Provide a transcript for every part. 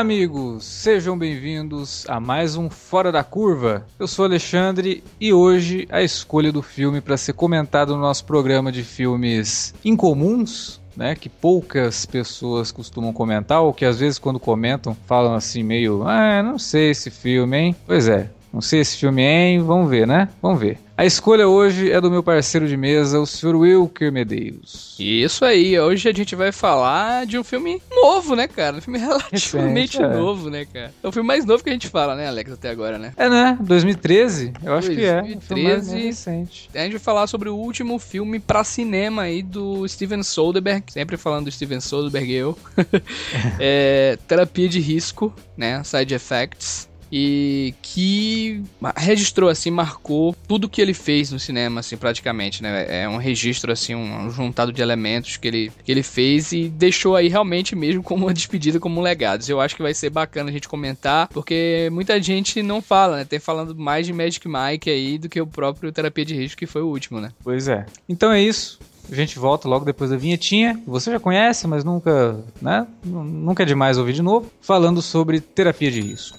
Amigos! Sejam bem-vindos a mais um Fora da Curva. Eu sou Alexandre e hoje a escolha do filme para ser comentado no nosso programa de filmes incomuns, né, que poucas pessoas costumam comentar, ou que às vezes quando comentam falam assim meio, ah, não sei esse filme, hein? Pois é, não sei esse filme, hein? Vamos ver, né? Vamos ver. A escolha hoje é do meu parceiro de mesa, o Sr. Wilker Medeiros. Isso aí, hoje a gente vai falar de um filme novo, né, cara? Um filme relativamente Recente, é. novo, né, cara? É o filme mais novo que a gente fala, né, Alex, até agora, né? É, né? 2013? Eu acho que é. Um filme mais 2013. recente. A gente vai falar sobre o último filme pra cinema aí do Steven Soderbergh, sempre falando do Steven Soderbergh eu. é, terapia de risco, né, side effects. E que registrou, assim, marcou tudo que ele fez no cinema, assim, praticamente, né? É um registro, assim, um, juntado de elementos que ele, que ele fez e deixou aí realmente mesmo como uma despedida, como um legado. Eu acho que vai ser bacana a gente comentar, porque muita gente não fala, né? Tem falando mais de Magic Mike aí do que o próprio Terapia de Risco, que foi o último, né? Pois é. Então é isso. A gente volta logo depois da vinhetinha. Você já conhece, mas nunca, né? Nunca é demais ouvir de novo. Falando sobre terapia de risco.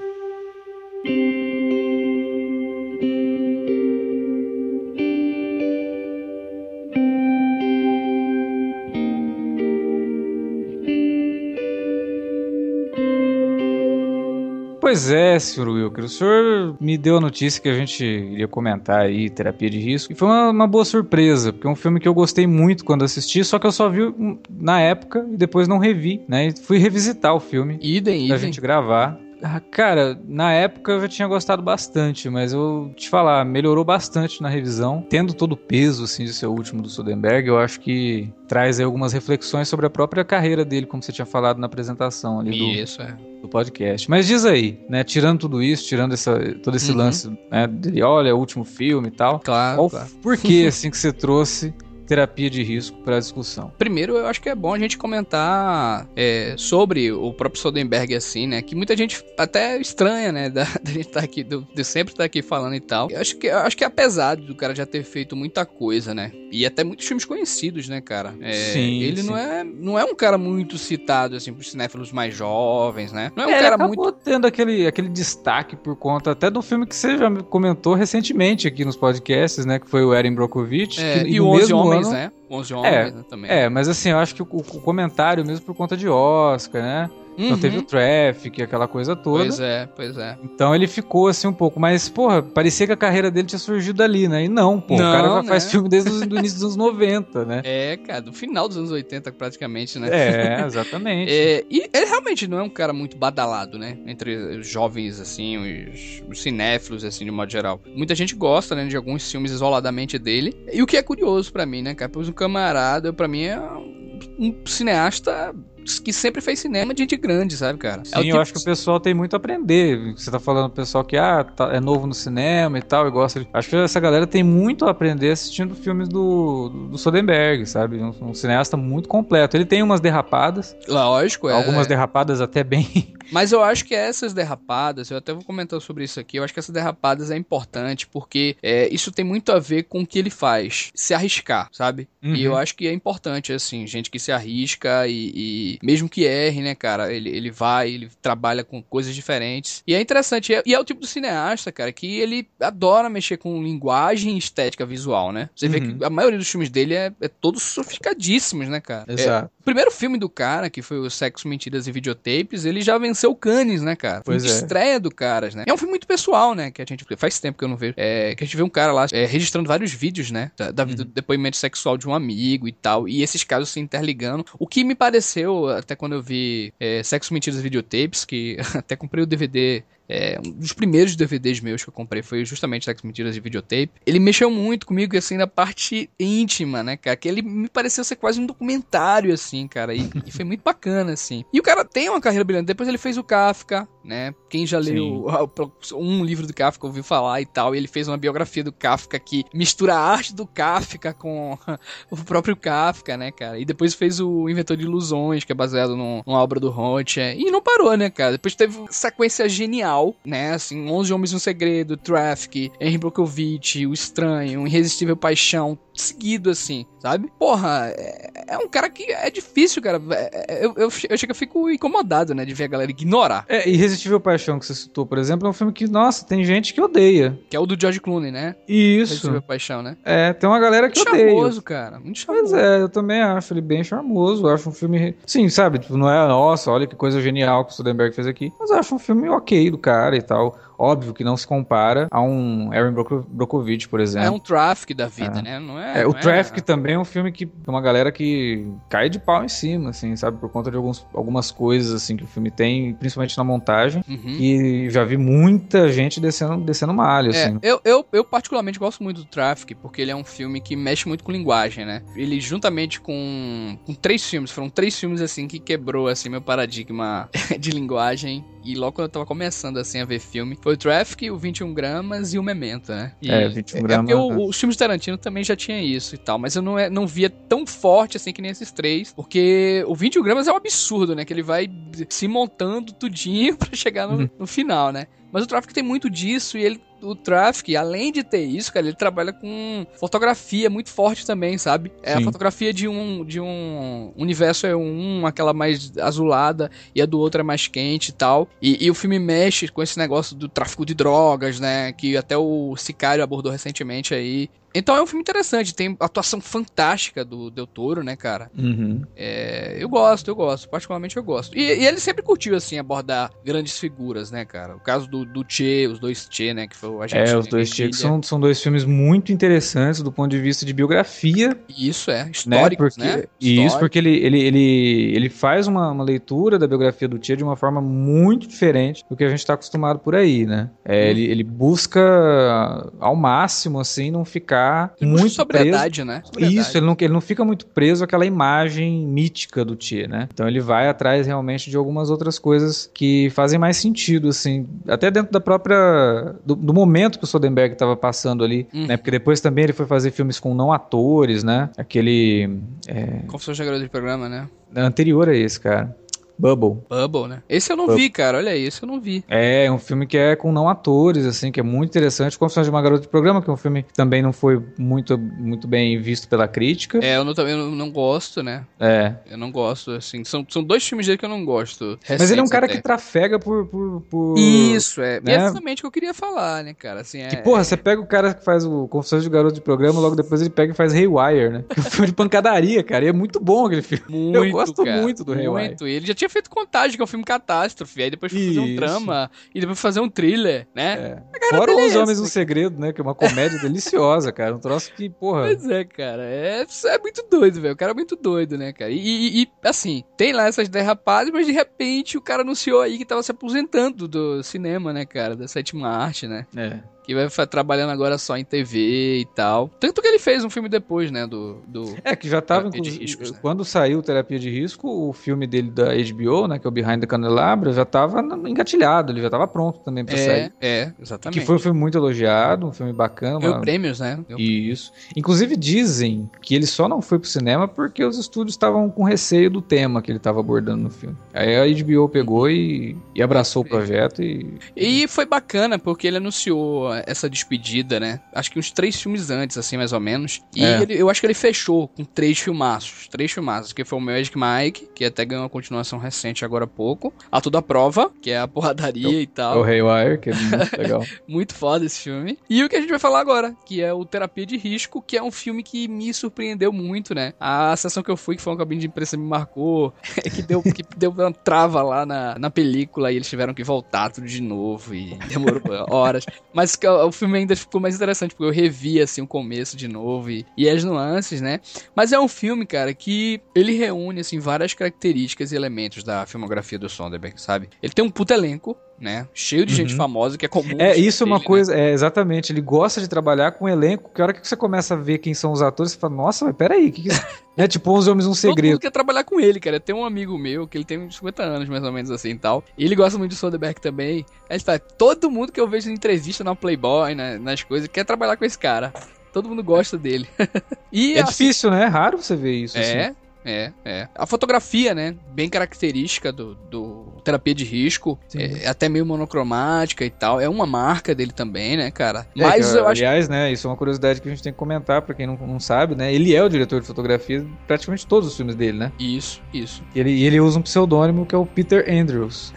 Pois é, Sr. Wilker, o senhor me deu a notícia que a gente iria comentar aí, Terapia de Risco, e foi uma, uma boa surpresa, porque é um filme que eu gostei muito quando assisti, só que eu só vi na época e depois não revi, né? E fui revisitar o filme Idem, pra idem. gente gravar. Ah, Cara, na época eu já tinha gostado bastante, mas eu te falar, melhorou bastante na revisão. Tendo todo o peso assim, de ser o último do Soderbergh, eu acho que traz aí algumas reflexões sobre a própria carreira dele, como você tinha falado na apresentação ali do, Isso, é. do podcast. Mas diz aí, né? Tirando tudo isso, tirando essa, todo esse Uhum. lance né, dele, olha, o último filme e tal. Claro, Qual, claro. Por que assim que você trouxe terapia de risco para discussão? Primeiro, eu acho que é bom a gente comentar é, sobre o próprio Soderbergh, assim, né? Que muita gente até estranha, né? Da, da gente tá aqui, do, de sempre estar aqui falando e tal. Eu acho que, eu acho que apesar do cara já ter feito muita coisa, né? E até muitos filmes conhecidos, né, cara? É, Sim, Ele sim. Não, é, não é um cara muito citado, assim, pros cinéfilos mais jovens, né? Não é um É, ele cara acabou muito. tendo aquele, aquele destaque por conta até do filme que você já comentou recentemente aqui nos podcasts, né? Que foi o Erin Brockovich. É, que, e no o 11 mesmo Homens, ano- né? 11 Homens É, né, também. É, mas assim, eu acho que o, o comentário mesmo por conta de Oscar, né? Então Uhum. teve o Traffic, aquela coisa toda. Pois é, pois é. Então ele ficou assim um pouco, mas, porra, parecia que a carreira dele tinha surgido ali, né? E não, pô, Não, o cara já né? faz filme desde o início dos anos 90, né? É, cara, do final dos anos 80, praticamente, né? É, exatamente. É, e ele realmente não é um cara muito badalado, né? Entre os jovens, assim, os, os cinéfilos, assim, de modo geral. Muita gente gosta, né, de alguns filmes isoladamente dele. E o que é curioso pra mim, né, cara? Pois o Camarada, pra mim, é um, um cineasta que sempre fez cinema de gente grande, sabe, cara? Sim, É o eu tipo- acho que o pessoal tem muito a aprender. Você tá falando do pessoal que ah, tá- é novo no cinema e tal, e gosta de... Acho que essa galera tem muito a aprender assistindo filmes do, do Soderbergh, sabe? Um, um cineasta muito completo. Ele tem umas derrapadas, Lógico, é. algumas derrapadas até bem... Mas eu acho que essas derrapadas, eu até vou comentar sobre isso aqui, eu acho que essas derrapadas é importante porque é, isso tem muito a ver com o que ele faz, se arriscar, sabe? Uhum. E eu acho que é importante, assim, gente que se arrisca e, e mesmo que erre, né, cara, ele, ele vai, ele trabalha com coisas diferentes. E é interessante, e é, e é o tipo do cineasta, cara, que ele adora mexer com linguagem e estética visual, né? Você vê Uhum. que a maioria dos filmes dele é, é todos sofisticadíssimos, né, cara? É, o primeiro filme do cara, que foi o Sexo, Mentiras e Videotapes, ele já venceu o Cannes, né, cara? Foi Pois a é. estreia do Caras, né? É um filme muito pessoal, né? Que a gente faz tempo que eu não vejo. É, que a gente vê um cara lá é, registrando vários vídeos, né? Da, da vida do depoimento sexual de um amigo e tal. E esses casos se interligando. O que me pareceu, até quando eu vi é, Sexo, Mentiras Videotapes, que até comprei o DVD É, um dos primeiros DVDs meus que eu comprei foi justamente Sex Mentiras de Videotape. Ele mexeu muito comigo, assim, na parte íntima, né, cara? Que ele me pareceu ser quase um documentário, assim, cara. E, e foi muito bacana, assim. E o cara tem uma carreira brilhante. Depois ele fez o Kafka, né? Quem já leu um livro do Kafka ouviu falar e tal. E ele fez uma biografia do Kafka que mistura a arte do Kafka com o próprio Kafka, né, cara? E depois fez o Inventor de Ilusões, que é baseado num, numa obra do Rothschild. E não parou, né, cara? Depois teve sequência genial, né? Assim, 11 Homens no Segredo, Traffic, Henry Brokovich, O Estranho, Irresistível Paixão, seguido, assim, sabe? Porra, é, é um cara que é difícil, cara. É, é, eu, eu, eu chego, eu fico incomodado, né, de ver a galera ignorar. É, Irresistível Paixão, que você citou, por exemplo, é um filme que, nossa, tem gente que odeia. Que é o do George Clooney, né? Isso. Irresistível Paixão, né? É, tem uma galera que Muito odeia. charmoso, cara. Muito charmoso. Pois é, eu também acho ele bem charmoso. Eu acho um filme. Sim, sabe? Tipo, não é, nossa, olha que coisa genial que o Soderbergh fez aqui. Mas eu acho um filme ok do cara e tal. Óbvio que não se compara a um Aaron Broko- Brockovich, por exemplo. É um traffic da vida, É. né? Não é. É, o não Traffic também é um filme que uma galera que cai de pau em cima, assim, sabe? Por conta de alguns, algumas coisas, assim, que o filme tem, principalmente na montagem. Uhum. E já vi muita gente descendo, descendo malha, É, assim. eu, eu, eu particularmente gosto muito do Traffic, porque ele é um filme que mexe muito com linguagem, né? Ele, juntamente com, com três filmes, foram três filmes, assim, que quebrou, assim, meu paradigma de linguagem. E logo quando eu tava começando, assim, a ver filme, foi o Traffic, o 21 Gramas e o Memento, né? E É, 21 é gramas, porque o- né? os filmes de Tarantino também já tinha isso e tal, mas eu não, é- não via tão forte, assim, que nem esses três, porque o 21 Gramas é um absurdo, né? Que ele vai se montando tudinho pra chegar no, Uhum. no final, né? Mas o Traffic tem muito disso e ele o Traffic, além de ter isso, cara, ele trabalha com fotografia muito forte também, sabe? É a Sim. fotografia de um de um universo é um, aquela mais azulada e a do outro é mais quente e tal. E, e o filme mexe com esse negócio do tráfico de drogas, né? Que até o Sicário abordou recentemente aí. Então é um filme interessante, tem atuação fantástica do Del Toro, né, cara? Uhum. É, eu gosto, eu gosto, particularmente eu gosto. E, e ele sempre curtiu, assim, abordar grandes figuras, né, cara? O caso do, do Che, os dois Che, né, que foi o agente É, os dois Chicos são, são dois filmes muito interessantes do ponto de vista de biografia, Isso, é, né? históricos, Porque, né? E isso porque ele, ele, ele, ele faz uma, uma leitura da biografia do Tia de uma forma muito diferente do que a gente está acostumado por aí, né? É, Hum. ele, ele busca ao máximo, assim, não ficar Busca muito preso. sobriedade, né? Sobriedade. Isso, ele não, ele não fica muito preso àquela imagem mítica do Tia, né? Então ele vai atrás realmente de algumas outras coisas que fazem mais sentido, assim, até dentro da própria. do, do momento que o Soderbergh estava passando ali, Uhum. né? Porque depois também ele foi fazer filmes com não atores, né? Aquele. É, Confissões de Garota de Programa, né? anterior a esse, cara. Bubble. Bubble, né? Esse eu não Bubble. vi, cara. Olha aí, esse eu não vi. É, é um filme que é com não atores, assim, que é muito interessante. Confissões de uma Garota de Programa, que é um filme que também não foi muito, muito bem visto pela crítica. É, eu não, também não, não gosto, né? É. Eu não gosto, assim. São, são dois filmes dele que eu não gosto. Mas ele é um cara até. que trafega por. por, por- Isso, é. E né? é exatamente o que eu queria falar, né, cara? Assim, é... Que, porra, você pega o cara que faz o Confissões de Garoto de Programa, logo depois ele pega e faz Haywire, né? Que é um filme de pancadaria, cara. E é muito bom aquele filme. Muito, Eu gosto cara, muito do Haywire. Muito. E ele já tinha feito Contagem, que é um filme catástrofe. Aí depois foi fazer um drama. E depois fazer um thriller, né? É. Fora Os Homens no Segredo, né? Que é uma comédia deliciosa, cara. Um troço que, porra. Pois é, cara. É, é muito doido, velho. O cara é muito doido, né, cara? E, e- e, assim, tem lá essas derrapadas, mas de repente o cara anunciou aí que tava se aposentando do cinema, né, cara? Da sétima arte, né? É. Que vai trabalhando agora só em TV e tal. Tanto que ele fez um filme depois, né? Do. do... É, que já tava, inclusive, riscos, né? quando saiu Terapia de Risco, o filme dele da HBO, né, que é o Behind the Candelabra, já tava engatilhado, ele já tava pronto também pra É, sair. é, exatamente. Que foi um filme muito elogiado, um filme bacana. Ganhou uma- prêmios, né? Ganhou Isso. Inclusive dizem que ele só não foi pro cinema porque os estúdios estavam com receio do tema que ele estava abordando no filme. Aí a HBO pegou e, e abraçou o projeto e. E foi bacana, porque ele anunciou essa despedida, né? Acho que uns três filmes antes, assim, mais ou menos. E É. ele- eu acho que ele fechou com três filmaços. Três filmaços, que foi o Magic Mike, que até ganhou uma continuação recente agora há pouco. A Tudo à Prova, que é a porradaria e É tal. o Haywire, que é muito legal. Muito foda esse filme. E o que a gente vai falar agora, que é o Terapia de Risco, que é um filme que me surpreendeu muito, né? A sessão que eu fui, que foi uma cabine de imprensa, me marcou, que deu, que deu uma trava lá na, na película e eles tiveram que voltar tudo de novo e demorou horas. Mas que o o filme ainda ficou mais interessante, porque eu revi, assim, o começo de novo e, e as nuances, né? Mas é um filme, cara, que ele reúne, assim, várias características e elementos da filmografia do Sonderberg, sabe? Ele tem um puta elenco, né? Cheio de uhum. gente famosa que é comum. É, isso é uma né? coisa, né? é, exatamente. Ele gosta de trabalhar com elenco, que a hora que você começa a ver quem são os atores, você fala, nossa, mas peraí, que que... é tipo 11 Homens um Segredo. Todo mundo quer trabalhar com ele, cara. Tem um amigo meu que ele tem 50 anos, mais ou menos assim e tal. E ele gosta muito de Soderbergh também. Aí ele fala, todo mundo que eu vejo em entrevista na Playboy, né, nas coisas, quer trabalhar com esse cara. Todo mundo gosta dele. e, é assim, difícil, né? É raro você ver isso. É, assim. É, é. A fotografia, né? Bem característica do, do terapia de risco. É, é, até meio monocromática e tal. É uma marca dele também, né, cara? É, Mas eu acho. Aliás, né? Isso é uma curiosidade que a gente tem que comentar pra quem não, não sabe, né? Ele é o diretor de fotografia de praticamente todos os filmes dele, né? Isso, isso. E ele, ele usa um pseudônimo que é o Peter Andrews.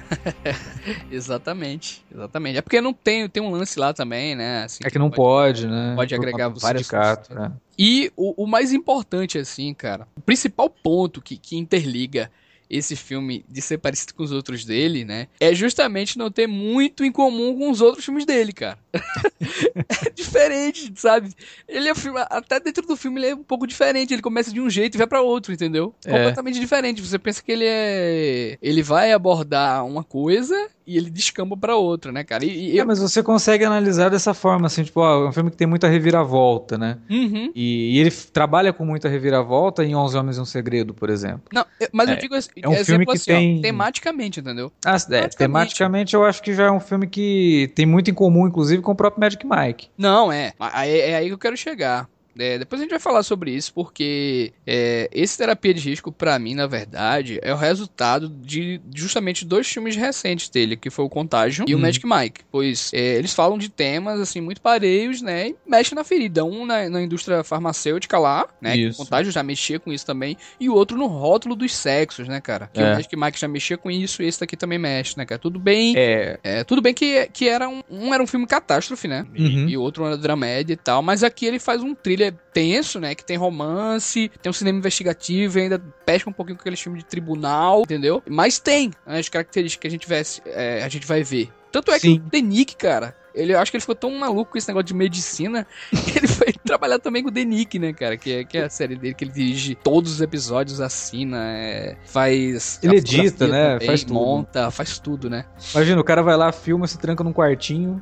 exatamente, exatamente. É porque não tem, tem um lance lá também, né? Assim, é que não pode, pode né? Pode agregar várias sindicato, né? E o, o mais importante, assim, cara, o principal ponto que, que interliga esse filme de ser parecido com os outros dele, né? É justamente não ter muito em comum com os outros filmes dele, cara. é diferente, sabe? Ele é filme, até dentro do filme ele é um pouco diferente, ele começa de um jeito e vai para outro, entendeu? É. Completamente diferente. Você pensa que ele é ele vai abordar uma coisa e ele descamba para outra, né, cara? E, e é, mas você consegue analisar dessa forma, assim, tipo, ó, é um filme que tem muita reviravolta, né? Uhum. E, e, ele trabalha com muita reviravolta em Onze Homens e um Segredo, por exemplo. Não, mas eu é, digo assim, é um filme que assim, tem... Ó, tematicamente, entendeu? Ah, é, tematicamente eu acho que já é um filme que tem muito em comum, inclusive, com o próprio Magic Mike. Não, é. É, é aí que eu quero chegar. É, depois a gente vai falar sobre isso, porque é, esse terapia de risco, para mim, na verdade, é o resultado de justamente dois filmes recentes dele, que foi o Contágio e o uhum. Magic Mike. Pois é, eles falam de temas, assim, muito pareios, né? E mexem na ferida. Um na, na indústria farmacêutica lá, né? Isso. o Contágio já mexia com isso também. E o outro no rótulo dos sexos, né, cara? Que o é. Magic Mike já mexia com isso e esse daqui também mexe, né, cara? Tudo bem. É. é tudo bem que, que era um, um era um filme catástrofe, né? Uhum. E o outro era dramédia e tal. Mas aqui ele faz um thriller tenso, né? Que tem romance, tem um cinema investigativo e ainda pesca um pouquinho com aquele filme de tribunal, entendeu? Mas tem as características que a gente, vê, é, a gente vai ver. Tanto é Sim. que o Denick, cara, ele, eu acho que ele ficou tão maluco com esse negócio de medicina que ele foi trabalhar também com o Denick, né, cara? Que é, que é a série dele que ele dirige todos os episódios, assina, é, faz. Ele edita, né? Também, faz tudo. Monta, faz tudo, né? Imagina, o cara vai lá, filma, se tranca num quartinho,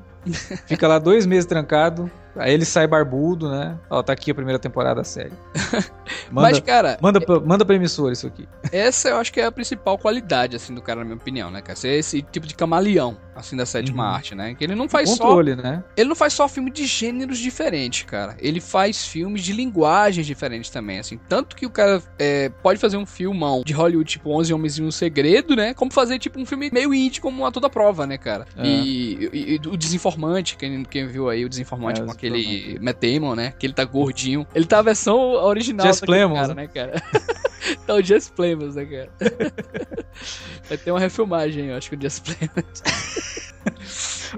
fica lá dois meses trancado, Aí ele sai barbudo, né? Ó, tá aqui a primeira temporada da série. Manda, Mas, cara. Manda pra, manda pra emissora isso aqui. Essa eu acho que é a principal qualidade, assim, do cara, na minha opinião, né, cara? Ser esse tipo de camaleão, assim, da sétima uhum. arte, né? Que ele não faz controle, só. né? Ele não faz só filme de gêneros diferentes, cara. Ele faz filmes de linguagens diferentes também, assim. Tanto que o cara é, pode fazer um filmão de Hollywood, tipo 11 Homens e um Segredo, né? Como fazer, tipo, um filme meio indie, como a toda prova, né, cara? É. E, e, e, o Desinformante, quem, quem viu aí, o Desinformante é, aquele Matt Damon, né? Que ele tá gordinho. Ele tá a versão original Jess Plemons, cara, né, cara? tá o Jess Plemons, né, cara? Vai ter uma refilmagem, eu acho que o Jess Plemons.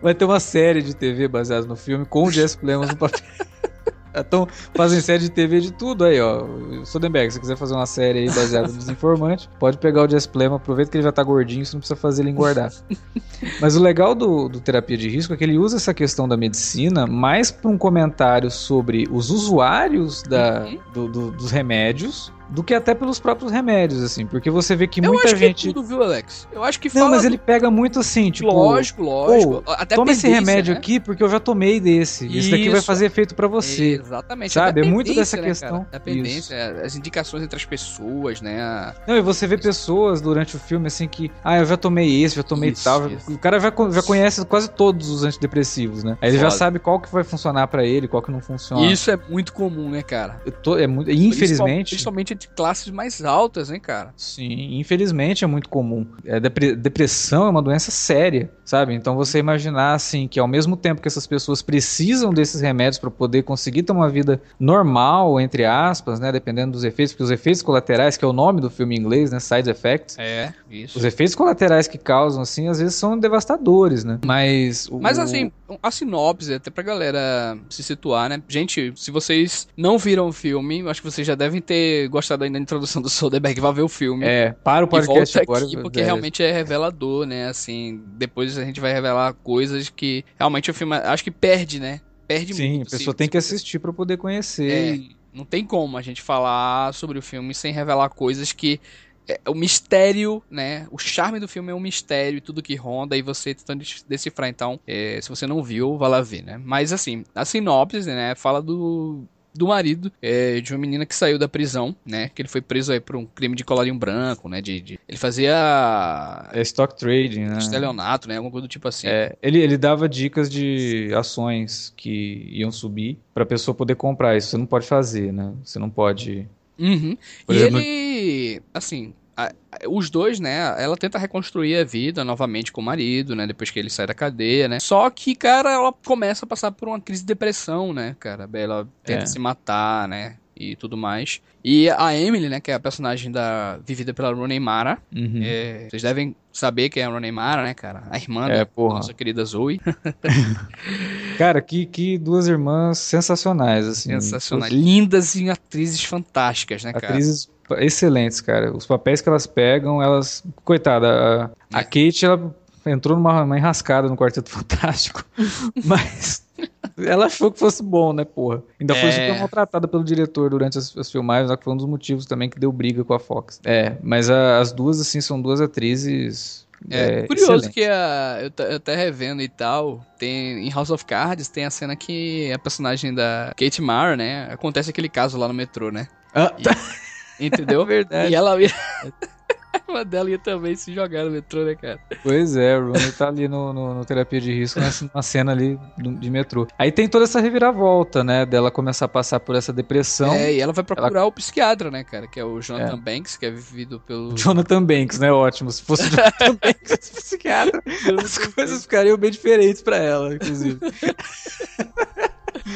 Vai ter uma série de TV baseada no filme com o Jess Plemons no papel. Então, fazem série de TV de tudo aí, ó. Soderbergh, se quiser fazer uma série aí baseada no desinformante, pode pegar o Jess Plema, aproveita que ele já tá gordinho, você não precisa fazer ele engordar. Mas o legal do, do terapia de risco é que ele usa essa questão da medicina mais para um comentário sobre os usuários da, uhum. do, do, dos remédios do que até pelos próprios remédios, assim, porque você vê que eu muita acho gente. Que é tudo, viu, Alex? Eu acho que Não, mas ele pega muito assim, tipo. Lógico, lógico. Oh, até toma esse remédio né? aqui porque eu já tomei desse. Isso. Esse daqui vai fazer efeito para você. Exatamente. Sabe? É muito dessa né, questão. Dependência, as indicações entre as pessoas, né? Não, e você vê pessoas durante o filme assim que, ah, eu já tomei esse, já tomei isso, tal. Isso. O cara já, já conhece quase todos os antidepressivos, né? Aí ele Foda. já sabe qual que vai funcionar para ele, qual que não funciona. Isso é muito comum, né, cara? Tô, é muito, infelizmente. Principalmente entre classes mais mais altas, hein, cara? Sim, infelizmente é muito comum. É, depressão é uma doença séria, sabe? Então você imaginar assim que ao mesmo tempo que essas pessoas precisam desses remédios para poder conseguir ter uma vida normal, entre aspas, né, dependendo dos efeitos, porque os efeitos colaterais, que é o nome do filme em inglês, né, side effects. É, isso. Os efeitos colaterais que causam assim, às vezes são devastadores, né? Mas o, Mas assim, a sinopse até pra galera se situar, né? Gente, se vocês não viram o filme, acho que vocês já devem ter gostado ainda da introdução do Soderbergh vai ver o filme. É, para o podcast agora. Aqui porque realmente é revelador, né? Assim, depois a gente vai revelar coisas que realmente o filme acho que perde, né? Perde Sim, muito. Sim, a pessoa tem que assistir para poder conhecer. É, não tem como a gente falar sobre o filme sem revelar coisas que é, o mistério, né? O charme do filme é um mistério e tudo que ronda e você tentando decifrar. Então, é, se você não viu, vá lá ver, né? Mas assim, a sinopse, né? Fala do do marido é, de uma menina que saiu da prisão, né? Que ele foi preso aí por um crime de colarinho branco, né? De, de ele fazia é stock trading, né? Estelionato, né? Alguma coisa do tipo assim. É, ele, ele dava dicas de ações que iam subir para a pessoa poder comprar. Isso você não pode fazer, né? Você não pode. Uhum. e exemplo... ele, assim, os dois, né, ela tenta reconstruir a vida novamente com o marido, né, depois que ele sai da cadeia, né. Só que, cara, ela começa a passar por uma crise de depressão, né, cara. Ela tenta é. se matar, né, e tudo mais. E a Emily, né, que é a personagem da vivida pela Rooney Mara. Uhum. É, vocês devem saber quem é a Rooney Mara, né, cara? A irmã é, da porra. nossa querida Zoe. cara, que, que duas irmãs sensacionais, assim. Sensacionais. Lindas e atrizes fantásticas, né, cara? Atrizes excelentes, cara. Os papéis que elas pegam, elas. Coitada, a, a é. Kate, ela entrou numa enrascada no Quarteto Fantástico, mas ela achou que fosse bom, né, porra? Ainda é... foi super maltratada pelo diretor durante as, as filmagens, que foi um dos motivos também que deu briga com a Fox. É, mas a, as duas, assim, são duas atrizes é, é curioso excelente. que a, eu, eu até revendo e tal, tem em House of Cards tem a cena que a personagem da Kate Mara, né, acontece aquele caso lá no metrô, né? Ah, e, tá. Entendeu? É verdade. E ela Uma dela ia também se jogar no metrô, né, cara? Pois é, o Rooney tá ali no, no, no terapia de risco, numa cena ali de metrô. Aí tem toda essa reviravolta, né, dela começar a passar por essa depressão. É, e ela vai procurar ela... o psiquiatra, né, cara, que é o Jonathan é. Banks, que é vivido pelo... Jonathan Banks, né, ótimo. Se fosse o Jonathan Banks, esse psiquiatra, as coisas ficariam bem diferentes pra ela, inclusive.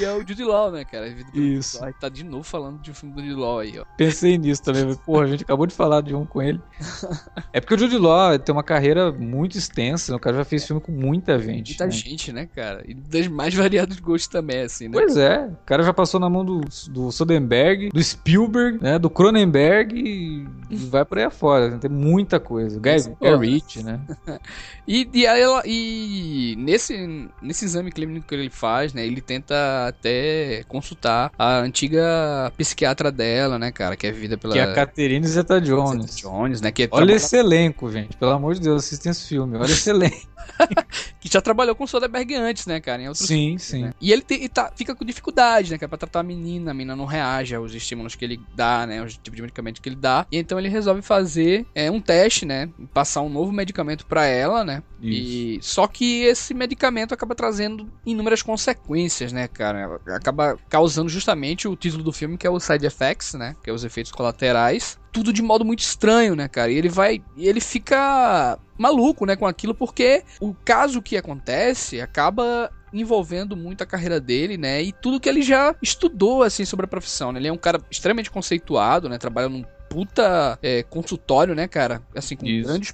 É o Jude Law, né, cara? Isso. Tá de novo falando de um filme do Jude Law aí, ó. Pensei nisso também. Porra, a gente acabou de falar de um com ele. É porque o Jude Law tem uma carreira muito extensa, né? o cara já fez filme com muita gente. Muita né? gente, né, cara? E das mais variados gostos também, assim, né? Pois é. O cara já passou na mão do, do Soderbergh, do Spielberg, né? Do Cronenberg e vai por aí afora. Tem muita coisa. Guy, Guy Ritchie, né? e, e, ela, e nesse, nesse exame clínico que ele faz, né? Ele tenta até consultar a antiga psiquiatra dela, né, cara, que é vivida pela... Que é a Catherine Zeta-Jones. Zeta-Jones, né, que é Olha trabalha... esse elenco, gente, pelo amor de Deus, assistem esse filme, olha esse elenco. que já trabalhou com o Soderbergh antes, né, cara? Em outros sim, filmes, sim. Né? E ele te, e tá, fica com dificuldade, né, cara, pra tratar a menina. A menina não reage aos estímulos que ele dá, né? Os tipos de medicamento que ele dá. E então ele resolve fazer é, um teste, né? Passar um novo medicamento para ela, né? Isso. E só que esse medicamento acaba trazendo inúmeras consequências, né, cara? Acaba causando justamente o título do filme, que é o side effects, né? Que é os efeitos colaterais tudo de modo muito estranho, né, cara? E ele vai. ele fica maluco, né, com aquilo, porque o caso que acontece acaba envolvendo muito a carreira dele, né? E tudo que ele já estudou, assim, sobre a profissão, né? Ele é um cara extremamente conceituado, né? Trabalha num puta é, consultório, né, cara? Assim, com Isso. grandes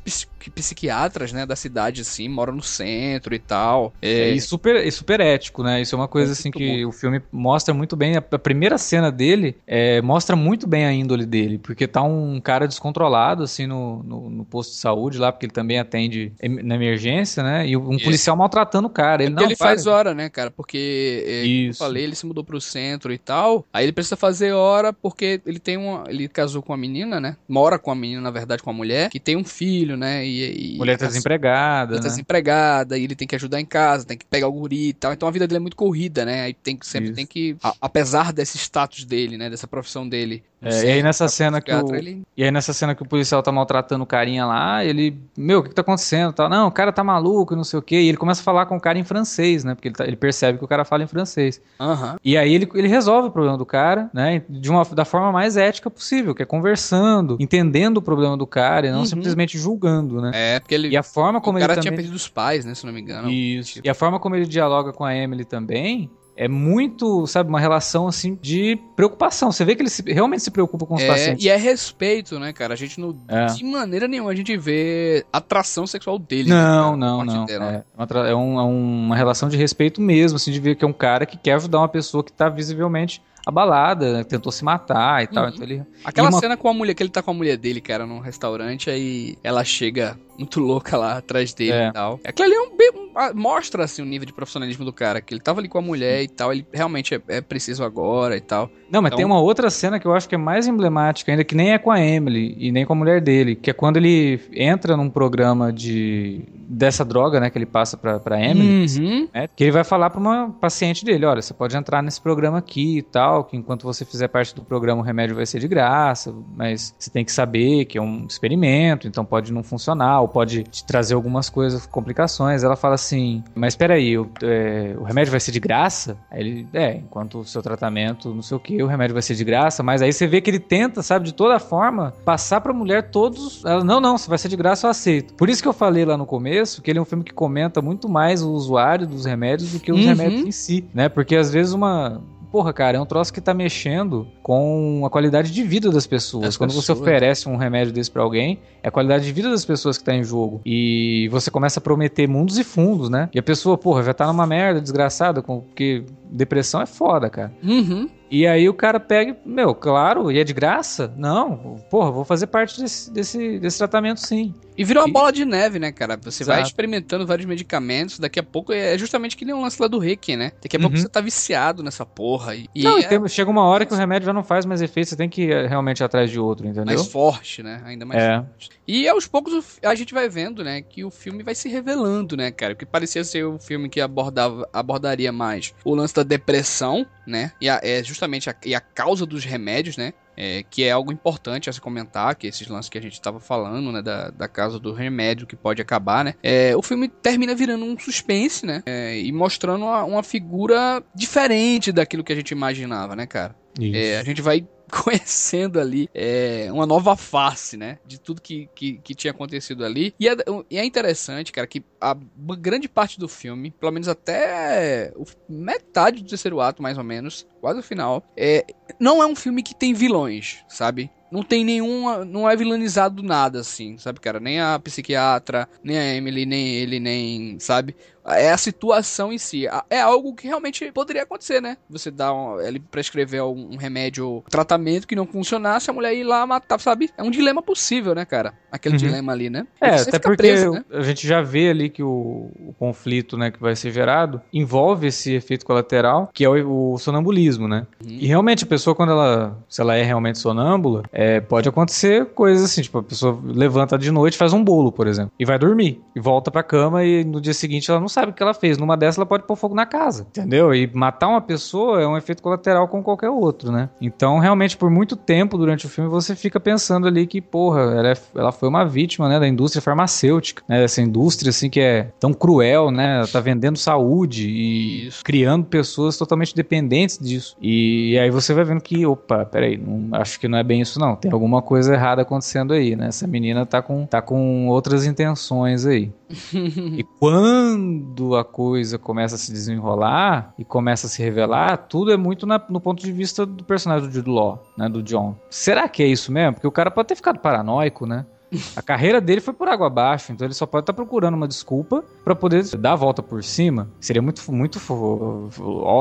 psiquiatras, né, da cidade, assim, moram no centro e tal. É... E, super, e super ético, né? Isso é uma coisa, é assim, que bom. o filme mostra muito bem. A, primeira cena dele é, mostra muito bem a índole dele, porque tá um cara descontrolado, assim, no, no, no posto de saúde lá, porque ele também atende na emergência, né? E um policial maltratando o cara. Ele, é não, ele faz hora, né, cara? Porque, é, como eu falei, ele se mudou pro centro e tal. Aí ele precisa fazer hora porque ele tem uma. Ele casou com uma menina, né? Mora com a menina, na verdade, com a mulher, que tem um filho, né? E, e mulher tá desempregada. Mulher tá né? desempregada, e ele tem que ajudar em casa, tem que pegar o guri e tal. Então a vida dele é muito corrida, né? Aí tem que sempre Isso. tem que. A, apesar desse status dele, né? Dessa profissão dele, é, e aí nessa cena que o, ele... e aí nessa cena que o policial tá maltratando o carinha lá, ele, meu, o que, que tá acontecendo? Tá, não, o cara tá maluco, não sei o quê. E ele começa a falar com o cara em francês, né? Porque ele, tá, ele percebe que o cara fala em francês. Uhum. E aí ele, ele resolve o problema do cara, né? De uma da forma mais ética possível, que é conversando, entendendo o problema do cara e não uhum. simplesmente julgando, né? É, porque ele E a forma como o cara ele tinha perdido os pais, né, se não me engano. Isso. Tipo. E a forma como ele dialoga com a Emily também, é muito, sabe, uma relação assim de preocupação. Você vê que ele se, realmente se preocupa com os é, pacientes. E é respeito, né, cara? A gente não. É. De maneira nenhuma a gente vê atração sexual dele. Não, né, não, não. Dela, é, é, um, é, uma relação de respeito mesmo, assim, de ver que é um cara que quer ajudar uma pessoa que tá visivelmente abalada, né? tentou se matar e tal. Uhum. Então ele, Aquela uma... cena com a mulher, que ele tá com a mulher dele, cara, num restaurante, aí ela chega muito louca lá atrás dele é. e tal. Aquilo ali é um, um, mostra assim o nível de profissionalismo do cara, que ele tava ali com a mulher e tal, ele realmente é, é preciso agora e tal. Não, mas então... tem uma outra cena que eu acho que é mais emblemática ainda, que nem é com a Emily e nem com a mulher dele, que é quando ele entra num programa de dessa droga, né, que ele passa pra, pra Emily, uhum. né, que ele vai falar pra uma paciente dele, olha, você pode entrar nesse programa aqui e tal, que enquanto você fizer parte do programa o remédio vai ser de graça, mas você tem que saber que é um experimento, então pode não funcionar, ou pode te trazer algumas coisas, complicações. Ela fala assim, mas espera aí, o, é, o remédio vai ser de graça? Aí ele, é, enquanto o seu tratamento, não sei o que, o remédio vai ser de graça, mas aí você vê que ele tenta, sabe, de toda forma, passar pra mulher todos, ela, não, não, se vai ser de graça eu aceito. Por isso que eu falei lá no começo que ele é um filme que comenta muito mais o usuário dos remédios do que os uhum. remédios em si, né? Porque às vezes uma, porra, cara, é um troço que tá mexendo com a qualidade de vida das pessoas. As Quando pessoas. você oferece um remédio desse para alguém, é a qualidade de vida das pessoas que tá em jogo. E você começa a prometer mundos e fundos, né? E a pessoa, porra, já tá numa merda desgraçada, porque depressão é foda, cara. Uhum. E aí o cara pega, meu, claro, e é de graça? Não, porra, vou fazer parte desse, desse, desse tratamento sim. E virou uma bola de neve, né, cara? Você Exato. vai experimentando vários medicamentos, daqui a pouco é justamente que nem um lance lá do Reiki, né? Daqui a pouco uhum. você tá viciado nessa porra. E, não, e é... tem, chega uma hora que o remédio já não faz mais efeito, você tem que ir realmente atrás de outro, entendeu? Mais forte, né? Ainda mais é. forte. E aos poucos a gente vai vendo, né, que o filme vai se revelando, né, cara? Que parecia ser o filme que abordava, abordaria mais o lance da depressão, né? E a, é justamente a, e a causa dos remédios, né? É, que é algo importante a se comentar, que esses lances que a gente estava falando, né, da, da casa do remédio que pode acabar, né, é, o filme termina virando um suspense, né, é, e mostrando uma, uma, figura diferente daquilo que a gente imaginava, né, cara. É, a gente vai conhecendo ali é, uma nova face, né? De tudo que, que, que tinha acontecido ali. E é, é, interessante, cara, que a grande parte do filme, pelo menos até metade do terceiro ato, mais ou menos, quase o final, é, não é um filme que tem vilões, sabe? Não tem nenhuma. Não é vilanizado nada, assim, sabe, cara? Nem a psiquiatra, nem a Emily, nem ele, nem. Sabe? é a situação em si. É algo que realmente poderia acontecer, né? Você dá um, ele prescrever um, remédio, um tratamento que não funcionasse, a mulher ir lá matar, sabe? É um dilema possível, né, cara? Aquele uhum. dilema ali, né? É, até porque né? a gente já vê ali que o, o, conflito, né, que vai ser gerado envolve esse efeito colateral, que é o, o sonambulismo, né? Uhum. E realmente a pessoa, quando ela, se ela é realmente sonâmbula, é, pode acontecer coisas assim, tipo, a pessoa levanta de noite, faz um bolo, por exemplo, e vai dormir, e volta pra cama e no dia seguinte ela não sabe o que ela fez. Numa dessas, ela pode pôr fogo na casa, entendeu? E matar uma pessoa é um efeito colateral como qualquer outro, né? Então, realmente, por muito tempo durante o filme, você fica pensando ali que, porra, ela, é, ela foi uma vítima, né, da indústria farmacêutica, né? Essa indústria, assim, que é tão cruel, né? Ela tá vendendo saúde e criando pessoas totalmente dependentes disso. E, e aí você vai vendo que, opa, peraí, não, acho que não é bem isso, não. Tem alguma coisa errada acontecendo aí, né? Essa menina tá com, tá com outras intenções aí. e quando a coisa começa a se desenrolar e começa a se revelar, tudo é muito na, no ponto de vista do personagem do Jude Law, né, do John. Será que é isso mesmo? Porque o cara pode ter ficado paranoico, né? A carreira dele foi por água abaixo, então ele só pode estar tá procurando uma desculpa para poder dar a volta por cima. Seria muito, muito,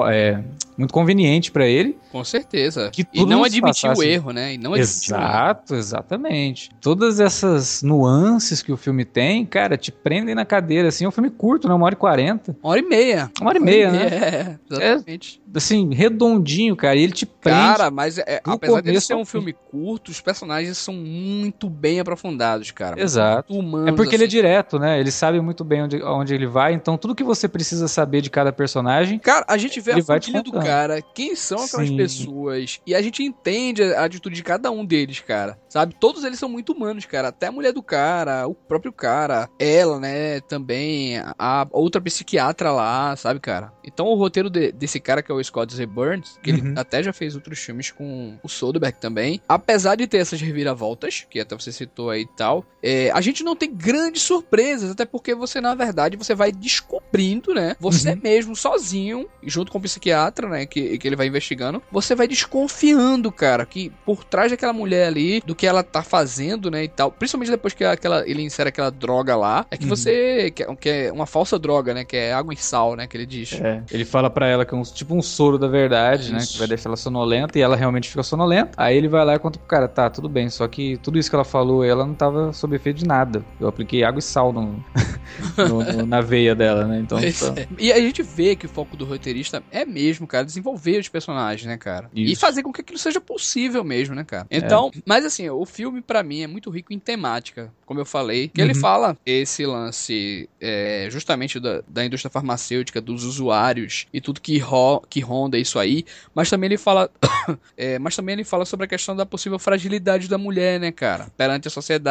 é, muito conveniente para ele. Com certeza. Que e não admitir o erro, né? E não Exato, exatamente. Todas essas nuances que o filme tem, cara, te prendem na cadeira. Assim, é um filme curto, né? Uma hora e quarenta. Uma hora e meia. Uma hora e meia, né? É, exatamente. É, assim, redondinho, cara. E ele te prende. Cara, mas é, apesar de ser um filme curto, os personagens são muito bem aprofundados, cara. Exato. Humanos, é porque assim. ele é assim. direto, né? Ele sabe muito bem onde, onde ele vai. Então, tudo que você precisa saber de cada personagem. Cara, a gente vê a família do cara, quem são aquelas Sim. pessoas. E a gente entende a atitude de cada um deles, cara. Sabe? Todos eles são muito humanos, cara. Até a mulher do cara, o próprio cara, ela, né? Também, a outra psiquiatra lá, sabe, cara? Então, o roteiro de, desse cara que é o Scott Z. Burns, que uhum. ele até já fez outros filmes com o Soderbergh também. Apesar de ter essas reviravoltas, que até você citou aí e tal, é, a gente não tem grandes surpresas, até porque você, na verdade, você vai descobrindo, né? Você uhum. mesmo, sozinho, junto com o psiquiatra, né? Que, que ele vai investigando, você vai desconfiando, cara, que por trás daquela mulher ali, do que ela tá fazendo, né? E tal, principalmente depois que aquela, ele insere aquela droga lá, é que uhum. você. Que, que, é uma falsa droga, né? Que é água e sal, né? Que ele diz. É, ele fala para ela que é um, tipo um soro da verdade, Isso. né? Que vai deixar ela sonolenta e ela realmente fica sonolenta. Aí ele vai lá e conta pro cara, tá, tudo bem, só que tudo isso que ela falou, ela não tava sob efeito de nada. Eu apliquei água e sal no, no, no, na veia dela, né? Então. Tá. É. E a gente vê que o foco do roteirista é mesmo, cara, desenvolver os personagens, né, cara? Isso. E fazer com que aquilo seja possível mesmo, né, cara? Então, é. mas assim, o filme para mim é muito rico em temática, como eu falei, que uhum. ele fala esse lance é, justamente da, da indústria farmacêutica, dos usuários e tudo que, ro que ronda isso aí, mas também ele fala, é, mas também ele fala sobre a questão da possível fragilidade da mulher, né, cara, perante a sociedade,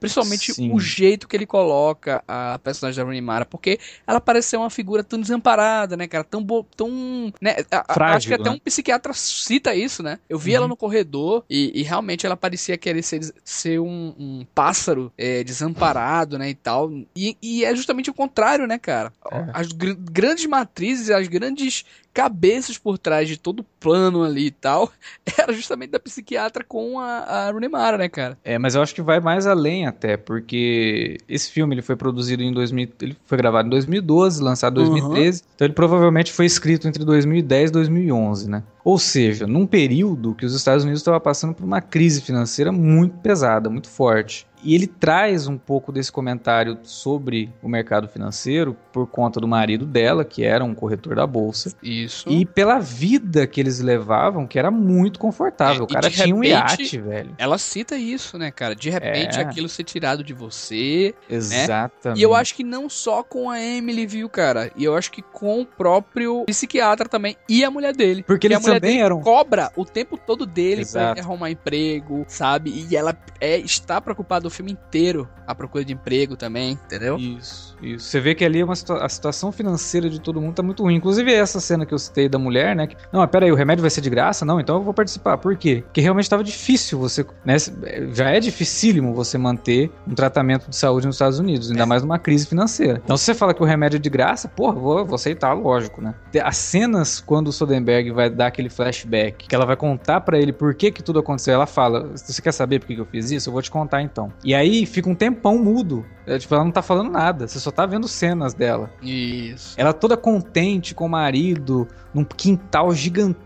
principalmente Sim. o jeito que ele coloca a personagem da Rooney Mara, porque ela parece ser uma figura tão desamparada, né, cara, tão tão, né, Frágil, acho que até né? um psiquiatra cita isso, né? Eu vi uhum. ela no corredor e, e, realmente ela parecia querer ser, ser um, um pássaro é, desamparado, né, e tal. E, e, é justamente o contrário, né, cara? É. As gr grandes matrizes, as grandes cabeças por trás de todo o plano ali e tal, era justamente da psiquiatra com a, a Runemara, né, cara? É, mas eu acho que vai mais além até, porque esse filme ele foi produzido em 2000, ele foi gravado em 2012, lançado em 2013, uhum. então ele provavelmente foi escrito entre 2010 e 2011, né? Ou seja, num período que os Estados Unidos estavam passando por uma crise financeira muito pesada, muito forte. E ele traz um pouco desse comentário sobre o mercado financeiro por conta do marido dela, que era um corretor da bolsa. Isso. E pela vida que eles levavam, que era muito confortável. É, o cara tinha repente, um iate, velho. Ela cita isso, né, cara? De repente é. aquilo ser tirado de você. Né? Exatamente. Né? E eu acho que não só com a Emily, viu, cara? E eu acho que com o próprio psiquiatra também e a mulher dele. Porque eles também eram. cobra o tempo todo dele Exato. pra arrumar emprego, sabe? E ela é, está preocupada filme inteiro à procura de emprego também, entendeu? Isso, isso. Você vê que ali é uma situa a situação financeira de todo mundo tá muito ruim. Inclusive essa cena que eu citei da mulher, né? Que, não, pera aí, o remédio vai ser de graça? Não, então eu vou participar. Por quê? Porque realmente estava difícil você, né? Já é dificílimo você manter um tratamento de saúde nos Estados Unidos, ainda é. mais numa crise financeira. Então se você fala que o remédio é de graça, porra, vou, vou aceitar, lógico, né? As cenas quando o Soderbergh vai dar aquele flashback, que ela vai contar para ele por que que tudo aconteceu, ela fala, você quer saber por que, que eu fiz isso? Eu vou te contar então. E aí fica um tempão mudo. É, tipo, ela não tá falando nada, você só tá vendo cenas dela. Isso. Ela toda contente com o marido, num quintal gigantesco,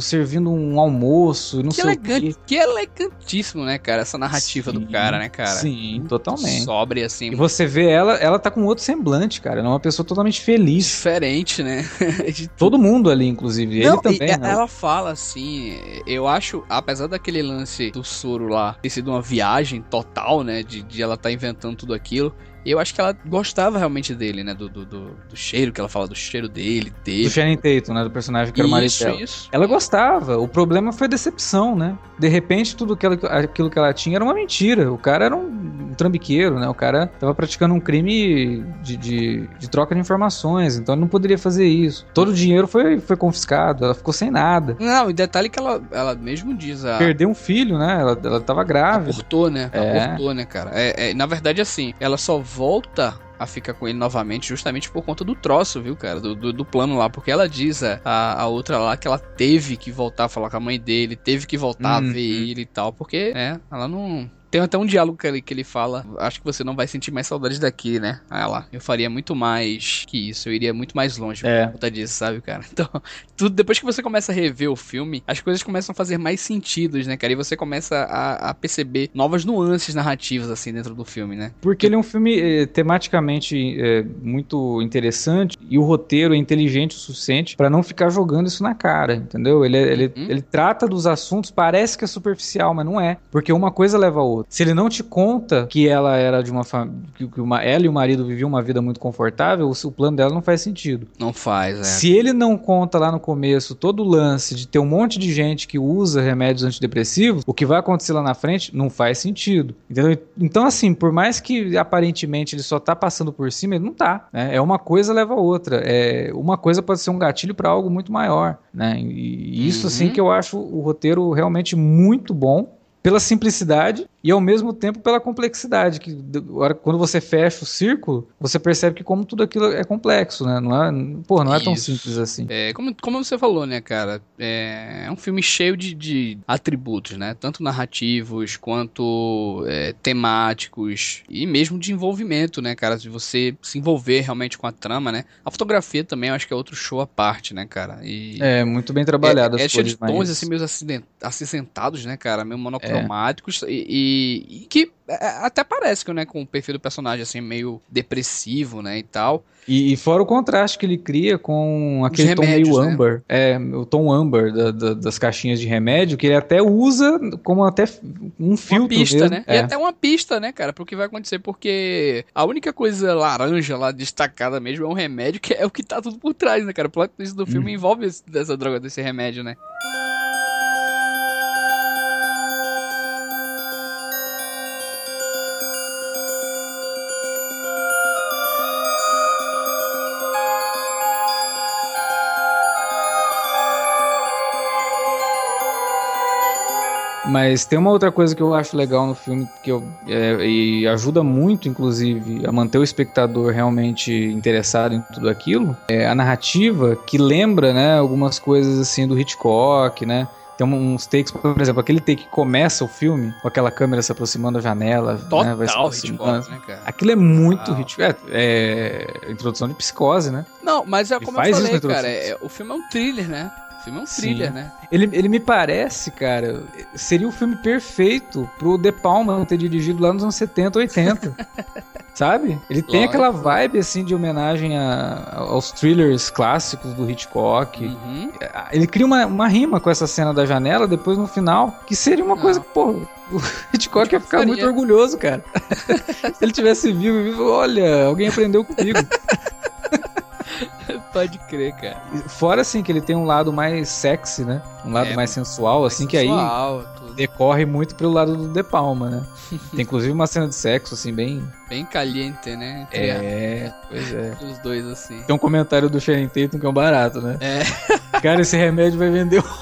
servindo um almoço, não que sei elegante, o quê. Que elegantíssimo, né, cara, essa narrativa sim, do cara, né, cara? Sim, totalmente. Sobre, assim. E você vê ela, ela tá com outro semblante, cara. Ela é uma pessoa totalmente feliz. Diferente, né? Todo mundo ali, inclusive. Não, ele também. né? Ela fala assim, eu acho, apesar daquele lance do soro lá ter sido uma viagem total, né, de, de ela tá inventando tudo aquilo, eu acho que ela gostava realmente dele, né? Do, do, do, do cheiro, que ela fala do cheiro dele, dele. Do Channing Tatum, né? Do personagem que era o marido isso, dela. Isso. Ela gostava. O problema foi a decepção, né? De repente, tudo que ela, aquilo que ela tinha era uma mentira. O cara era um, trambiqueiro, né? O cara tava praticando um crime de, de, de, troca de informações, então ele não poderia fazer isso. Todo o dinheiro foi, foi confiscado, ela ficou sem nada. Não, e detalhe que ela, ela mesmo diz... A... Perdeu um filho, né? Ela, ela tava grávida. Abortou, né? É. Abortou, né, cara? É, é, na verdade, assim, ela só volta a ficar com ele novamente justamente por conta do troço, viu, cara? Do, do, do plano lá. Porque ela diz a, a outra lá que ela teve que voltar a falar com a mãe dele, teve que voltar uhum. a ver ele e tal. Porque, é, ela não tem até um diálogo que ele, que ele fala: Acho que você não vai sentir mais saudades daqui, né? Aí ela, eu faria muito mais que isso, eu iria muito mais longe é. por conta disso, sabe, cara? Então, tudo, depois que você começa a rever o filme, as coisas começam a fazer mais sentidos, né, cara? E você começa a, a perceber novas nuances narrativas, assim, dentro do filme, né? Porque ele é um filme eh, tematicamente eh, muito interessante e o roteiro é inteligente o suficiente para não ficar jogando isso na cara, entendeu? Ele, ele, uhum. ele trata dos assuntos, parece que é superficial, mas não é. Porque uma coisa leva a outra. Se ele não te conta que ela era de uma família. que uma, ela e o marido viviam uma vida muito confortável, o, o plano dela não faz sentido. Não faz, é. Se ele não conta lá no começo todo o lance de ter um monte de gente que usa remédios antidepressivos, o que vai acontecer lá na frente não faz sentido. Entendeu? Então, assim, por mais que aparentemente ele só tá passando por cima, ele não tá. Né? É uma coisa leva a outra. É, uma coisa pode ser um gatilho para algo muito maior. Né? E isso, assim, uhum. assim, que eu acho o roteiro realmente muito bom pela simplicidade e ao mesmo tempo pela complexidade, que quando você fecha o círculo, você percebe que como tudo aquilo é complexo, né? Não é, pô, não é tão simples assim. É, como, como você falou, né, cara? É, é um filme cheio de, de, atributos, né? Tanto narrativos quanto é, temáticos e mesmo de envolvimento, né, cara? De você se envolver realmente com a trama, né? A fotografia também eu acho que é outro show à parte, né, cara? E é, muito bem trabalhado. É, é cheio de tons assim meio acinzentados, né, cara? Meio monocromáticos e, e, e que é, até parece que, né, com o perfil do personagem, assim, meio depressivo, né, e tal. E, e fora o contraste que ele cria com aquele remédios, tom meio né? amber, é, o tom amber da, da, das caixinhas de remédio, que ele até usa como até um filtro Uma pista, mesmo. né? É. E até uma pista, né, cara, pro que vai acontecer, porque a única coisa laranja lá destacada mesmo é um remédio, que é o que tá tudo por trás, né, cara? O plot do filme hum. envolve esse, dessa droga, desse remédio, né? Mas tem uma outra coisa que eu acho legal no filme que eu, é, e ajuda muito, inclusive, a manter o espectador realmente interessado em tudo aquilo. É a narrativa que lembra, né, algumas coisas assim do Hitchcock, né? Tem uns takes, por exemplo, aquele take que começa o filme com aquela câmera se aproximando da janela. Total né, vai se Hitchcock, né, cara? Aquilo é muito Hitchcock. É, é, introdução de psicose, né? Não, mas é como eu falei, cara, é, o filme é um thriller, né? O filme é um thriller, Sim. né? Ele, ele me parece, cara, seria o filme perfeito pro De Palma ter dirigido lá nos anos 70, 80. Sabe? Ele tem aquela vibe, assim, de homenagem a, aos thrillers clássicos do Hitchcock. Uhum. Ele cria uma, uma rima com essa cena da janela, depois no final, que seria uma Não. coisa que, pô, o Hitchcock ia ficar muito orgulhoso, cara. Se ele tivesse vivo, olha, alguém aprendeu comigo. Pode crer, cara. Fora assim que ele tem um lado mais sexy, né? Um lado é, mais sensual, assim que aí tudo. decorre muito pelo lado do De Palma, né? tem inclusive uma cena de sexo assim bem bem caliente, né? Entre é, a... pois é. Os dois assim. Tem um comentário do Sharon Tatum que é um barato, né? É. Cara, esse remédio vai vender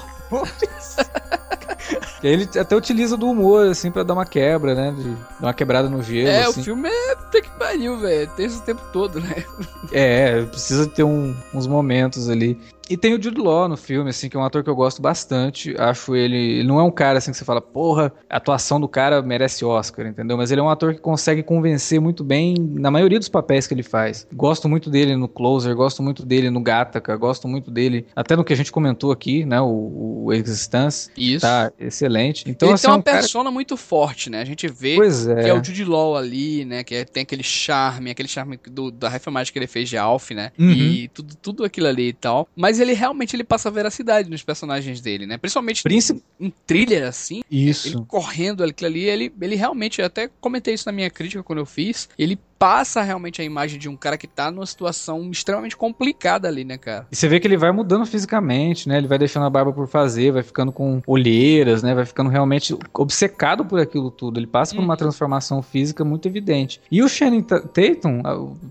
E aí ele até utiliza do humor, assim, pra dar uma quebra, né? De dar uma quebrada no gelo. É, assim. o filme é que pariu, velho. Tem esse tempo todo, né? É, precisa ter um, uns momentos ali. E tem o Jude Law no filme, assim, que é um ator que eu gosto bastante. Acho ele. Ele não é um cara assim que você fala, porra, a atuação do cara merece Oscar, entendeu? Mas ele é um ator que consegue convencer muito bem na maioria dos papéis que ele faz. Gosto muito dele no Closer, gosto muito dele no Gataca, gosto muito dele até no que a gente comentou aqui, né? O, o Existence. Isso. Tá excelente. Então, ele assim, tem uma é um persona cara... muito forte, né? A gente vê é. que é o Jude Law ali, né? Que é, tem aquele charme, aquele charme do, da refilmagem que ele fez de Alf, né? Uhum. E tudo, tudo aquilo ali e tal. Mas ele realmente ele passa passa veracidade nos personagens dele, né? Principalmente Príncipe... em thriller, assim. Isso. Ele correndo aquilo ali, ele, ele realmente, eu até comentei isso na minha crítica quando eu fiz, ele passa realmente a imagem de um cara que tá numa situação extremamente complicada ali, né, cara? E você vê que ele vai mudando fisicamente, né? Ele vai deixando a barba por fazer, vai ficando com olheiras, né? Vai ficando realmente obcecado por aquilo tudo. Ele passa por uma uhum. transformação física muito evidente. E o Shannon Tatum,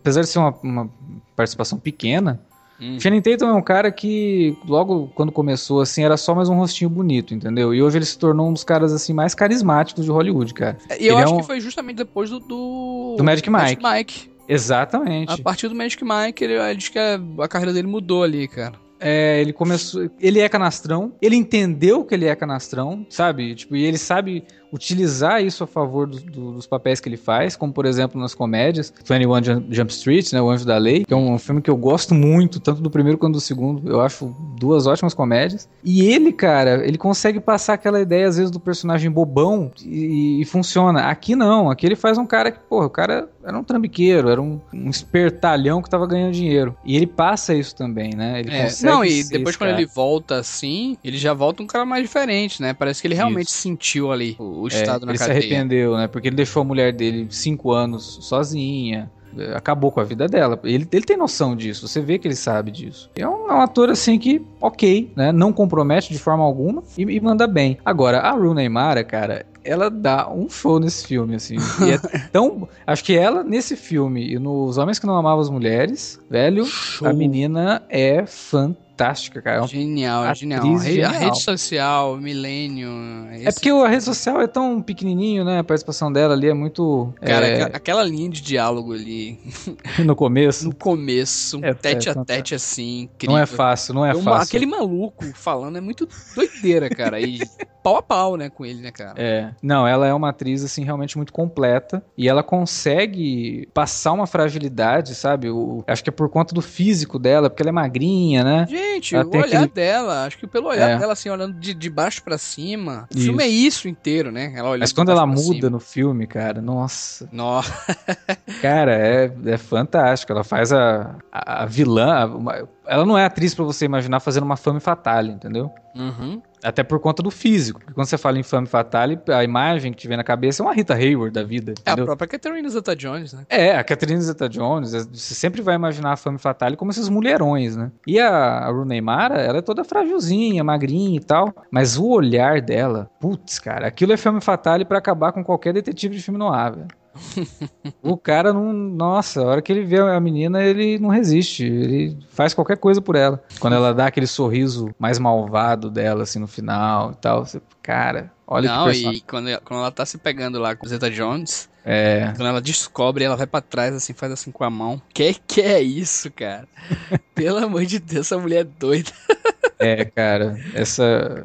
apesar de ser uma, uma participação pequena, Hum. Channing Tatum é um cara que logo quando começou assim era só mais um rostinho bonito, entendeu? E hoje ele se tornou um dos caras assim mais carismáticos de Hollywood, cara. E eu ele acho é um... que foi justamente depois do do, do Magic Mike. Magic Mike. Exatamente. A partir do Magic Mike, ele, ele diz que a, a carreira dele mudou ali, cara. É, ele começou. Ele é canastrão. Ele entendeu que ele é canastrão, sabe? Tipo, e ele sabe utilizar isso a favor do, do, dos papéis que ele faz, como por exemplo nas comédias, 21 Jump Street, né, O Anjo da Lei, que é um filme que eu gosto muito, tanto do primeiro quanto do segundo, eu acho duas ótimas comédias. E ele, cara, ele consegue passar aquela ideia às vezes do personagem bobão e, e funciona. Aqui não, aqui ele faz um cara que, porra, o cara era um trambiqueiro, era um, um espertalhão que tava ganhando dinheiro. E ele passa isso também, né? Ele é, não, e depois quando cara. ele volta assim, ele já volta um cara mais diferente, né? Parece que ele realmente isso. sentiu ali o, o estado é, na ele cadeia. Ele se arrependeu, né? Porque ele deixou a mulher dele cinco anos sozinha acabou com a vida dela. Ele, ele tem noção disso, você vê que ele sabe disso. É um, é um ator assim que, ok, né? Não compromete de forma alguma e, e manda bem. Agora, a Rooney Mara, cara, ela dá um show nesse filme, assim. então, acho que ela, nesse filme, e nos Homens que Não Amavam as Mulheres, velho, show. a menina é fantástica fantástica, cara. É Genial, atriz genial. A re- A genial. rede social, milênio. É porque a rede social é tão pequenininho, né? A participação dela ali é muito. Cara, é, aquela linha de diálogo ali, no começo. no começo, É, tete é, a tete assim, incrível. Não é fácil, não é Uma- fácil. Aquele maluco falando é muito doideira, cara. E pau a pau, né, com ele, né, cara? É. Não, ela é uma atriz, assim, realmente muito completa. E ela consegue passar uma fragilidade, sabe? O, acho que é por conta do físico dela, porque ela é magrinha, né? Gente, Ela o olhar dela, acho que pelo olhar É. dela, assim, olhando de, de baixo pra cima. O Isso. filme é isso inteiro, né? Ela olhando Mas quando ela muda cima. no filme, cara, nossa. Nossa, Cara, é, é fantástico. Ela faz a, a, a vilã. a- uma- ela não é atriz pra você imaginar fazendo uma fame fatale, entendeu? uhum. Até por conta do físico. Porque quando você fala em fame fatale, a imagem que te vem na cabeça é uma Rita Hayward da vida. é a Entendeu? própria Catherine Zeta-Jones, né? É, a Catherine Zeta-Jones, é, você sempre vai imaginar a Femme Fatale como esses mulherões, né? E a, Rooney Mara, ela é toda frágilzinha, magrinha e tal, mas o olhar dela, putz, cara, aquilo é Femme Fatale pra acabar com qualquer detetive de filme noir, velho. O cara não. Nossa, a hora que ele vê a menina, ele não resiste. Ele faz qualquer coisa por ela. Quando ela dá aquele sorriso mais malvado dela, assim, no final e tal. Você, cara, olha Não, que personagem. e quando, quando ela tá se pegando lá com Zeta-Jones, É. quando ela descobre, ela vai pra trás, assim, faz assim com a mão. Que que é isso, cara? Pelo amor de Deus, essa mulher é doida. É, cara, essa.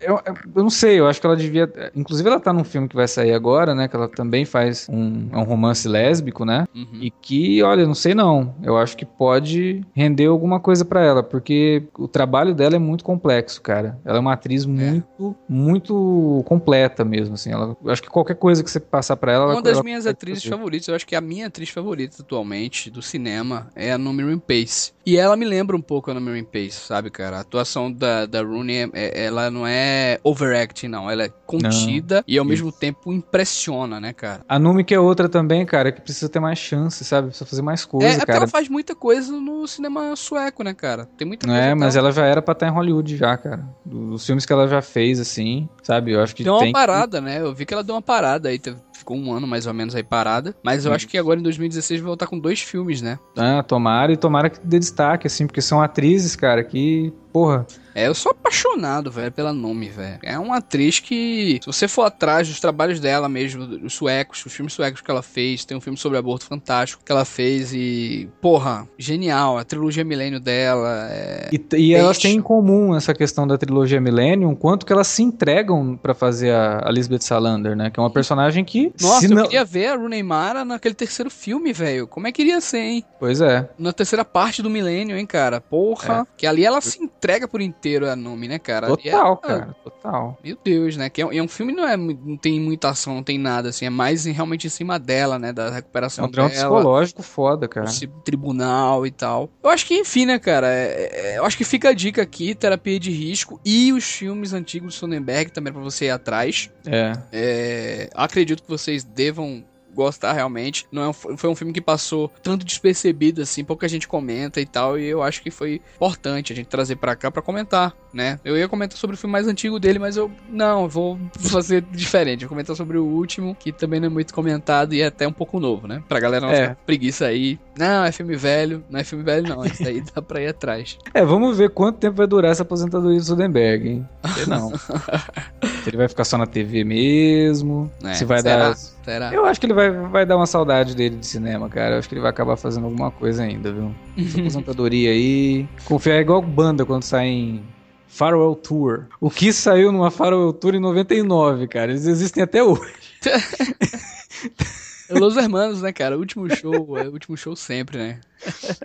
Eu, eu não sei, eu acho que ela devia. Inclusive, ela tá num filme que vai sair agora, né? Que ela também faz um, é um romance lésbico, né? Uhum. E que, olha, não sei não. Eu acho que pode render alguma coisa pra ela, porque o trabalho dela é muito complexo, cara. Ela é uma atriz muito, muito completa mesmo, assim. Ela, eu acho que qualquer coisa que você passar pra ela. Uma ela- das ela minhas atrizes favoritas, eu acho que a minha atriz favorita atualmente do cinema é a Noomi Pace. E ela me lembra um pouco a Noomi Pace, sabe, cara? A atuação da, da Rooney, é- é- ela não é overacting, não. Ela é contida e ao mesmo tempo impressiona, né, cara? A Numi que é outra também, cara, que precisa ter mais chance, sabe? Precisa fazer mais É, coisa, é porque cara. ela faz muita coisa no cinema sueco, né, cara? Tem muita Não coisa. é, mas ela já era pra estar em Hollywood já, cara. Dos filmes que ela já fez, assim, sabe? Eu acho que Deu uma tem. parada, né? Eu vi que ela deu uma parada aí, teve- ficou um ano mais ou menos aí parada. Mas eu Hum. acho que agora em 2016 vai voltar com dois filmes, né? Ah, tomara e tomara que dê destaque, assim, porque são atrizes, cara, que, porra, É, eu sou apaixonado, velho, pela nome, velho. É uma atriz que, se você for atrás dos trabalhos dela mesmo, os suecos, os filmes suecos que ela fez, tem um filme sobre aborto fantástico que ela fez e, porra, genial. A trilogia Milênio dela é... E, e elas têm em comum essa questão da trilogia Millennium, quanto que elas se entregam pra fazer a, a Lisbeth Salander, né? Que é uma personagem que. Nossa, eu não- queria ver a Rooney Mara naquele terceiro filme, velho. Como é que iria ser, hein? Pois é. Na terceira parte do Milênio, hein, cara? Porra. Que ali ela se entrega por inteiro a nome, né, cara? É- Total, ah, cara. Total. Meu Deus, né? Que é, um- é um filme não é não tem muita ação, não tem nada assim, é mais realmente em cima dela, né, da É recuperação um drama dela, psicológico foda, cara. esse tribunal e tal. Eu acho que enfim, né, cara, é- é- eu acho que fica a dica aqui, terapia de risco e os filmes antigos do Sonnenberg também pra você ir atrás. É. É, acredito que vocês devam gostar realmente. Não é um- foi um filme que passou tanto despercebido assim, pouca gente comenta e tal, e eu acho que foi importante a gente trazer pra cá pra comentar, né? Eu ia comentar sobre o filme mais antigo dele, mas eu não, eu vou fazer diferente, vou comentar sobre o último, que também não é muito comentado e é até um pouco novo, né? Pra galera não É. ficar preguiça aí. Não, é filme velho, não é filme velho não, isso aí dá pra ir atrás. É, vamos ver quanto tempo vai durar essa aposentadoria do Sudenberg, hein? Sei não. se ele vai ficar só na TV mesmo, É, se vai será? dar... Será? Eu acho que ele vai, vai dar uma saudade dele de cinema, cara. Eu acho que ele vai acabar fazendo alguma coisa ainda, viu? Essa aposentadoria aí. Confiar é igual banda quando sai em Farewell Tour. O que saiu numa Farewell Tour em 99, cara. Eles existem até hoje. Los Hermanos, né, cara? Último show, é o último show sempre, né?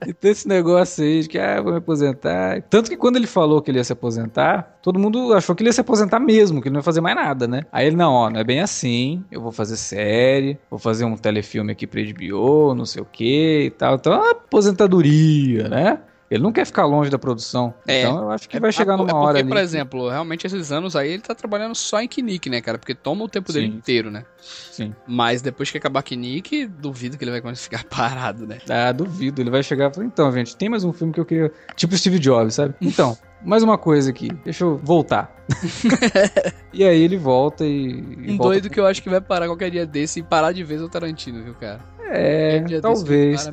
Então esse negócio aí de que, ah, vou me aposentar. Tanto que quando ele falou que ele ia se aposentar, todo mundo achou que ele ia se aposentar mesmo, que ele não ia fazer mais nada, né? Aí ele, não, ó, não é bem assim. Eu vou fazer série, vou fazer um telefilme aqui pra HBO, não sei o que e tal. Então, é aposentadoria, né? Ele não quer ficar longe da produção. É. Então eu acho que vai chegar É numa porque, hora ali. por exemplo, realmente esses anos aí ele tá trabalhando só em Knick, né, cara? Porque toma o tempo dele Sim. inteiro, né? Sim. Mas depois que acabar Knick, duvido que ele vai conseguir ficar parado, né? Ah, duvido. Ele vai chegar e falar, então, gente, tem mais um filme que eu queria. Tipo Steve Jobs, sabe? Então, mais uma coisa aqui. Deixa eu voltar. e aí ele volta e. e Um volta doido que eu acho que vai parar qualquer dia desse e parar de vez é o Tarantino, viu, cara? É, talvez.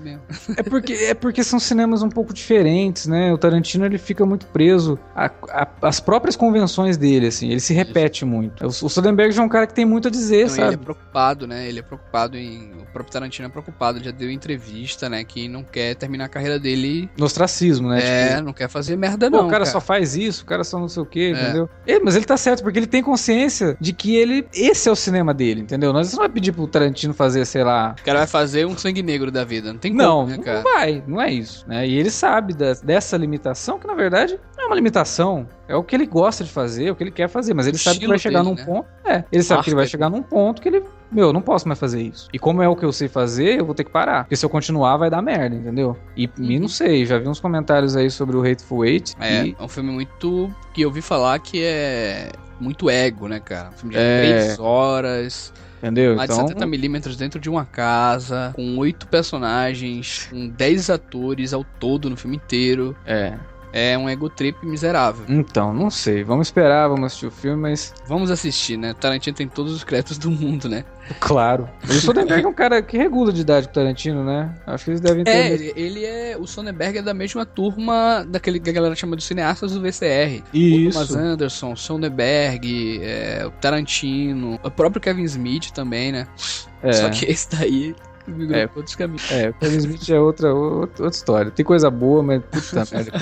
É porque, é porque são cinemas um pouco diferentes, né? O Tarantino ele fica muito preso às próprias convenções dele, assim. Ele se repete muito. O, o Soderbergh já é um cara que tem muito a dizer, então, sabe? Ele é preocupado, né? Ele é preocupado em. O próprio Tarantino é preocupado. Ele já deu entrevista, né? Que não quer terminar a carreira dele. No ostracismo, né? É, tipo, não quer fazer merda, não. o cara, cara, só faz isso, o cara só não sei o quê, é. entendeu? É, mas ele tá certo, porque ele tem consciência de que ele. Esse é o cinema dele, entendeu? Nós não vai pedir pro Tarantino fazer, sei lá. O cara vai fazer um sangue negro da vida. Não tem como, não, né, cara? Não vai, não é isso. Né? E ele sabe da, dessa limitação, que na verdade não é uma limitação. É o que ele gosta de fazer, é o que ele quer fazer, mas ele sabe que vai chegar dele, num né? ponto. É, ele sabe que ele vai chegar num ponto que ele. Meu, eu não posso mais fazer isso. E como é o que eu sei fazer, eu vou ter que parar. Porque se eu continuar, vai dar merda, entendeu? E, uhum. e não sei, já vi uns comentários aí sobre o Hateful Eight. É, e... é um filme muito. que eu ouvi falar que é muito ego, né, cara? Um filme de é... três horas. Entendeu? Mais então... de 70mm dentro de uma casa, com oito personagens, com 10 atores ao todo no filme inteiro. É. É um ego trip miserável. Então, não sei. Vamos esperar, vamos assistir o filme, mas. Vamos assistir, né? O Tarantino tem todos os créditos do mundo, né? Claro. O Sonnenberg é um cara que regula de idade com o Tarantino, né? Acho que eles devem ter. É, ele, ele é. O Sonnenberg é da mesma turma daquele que a galera chama de cineastas do VCR. Isso. O Thomas Anderson, Sonnenberg, é, o Tarantino, o próprio Kevin Smith também, né? É. Só que esse daí é, outros caminhos. É, o Kevin Smith é outra, outra, outra história. Tem coisa boa, mas puta merda.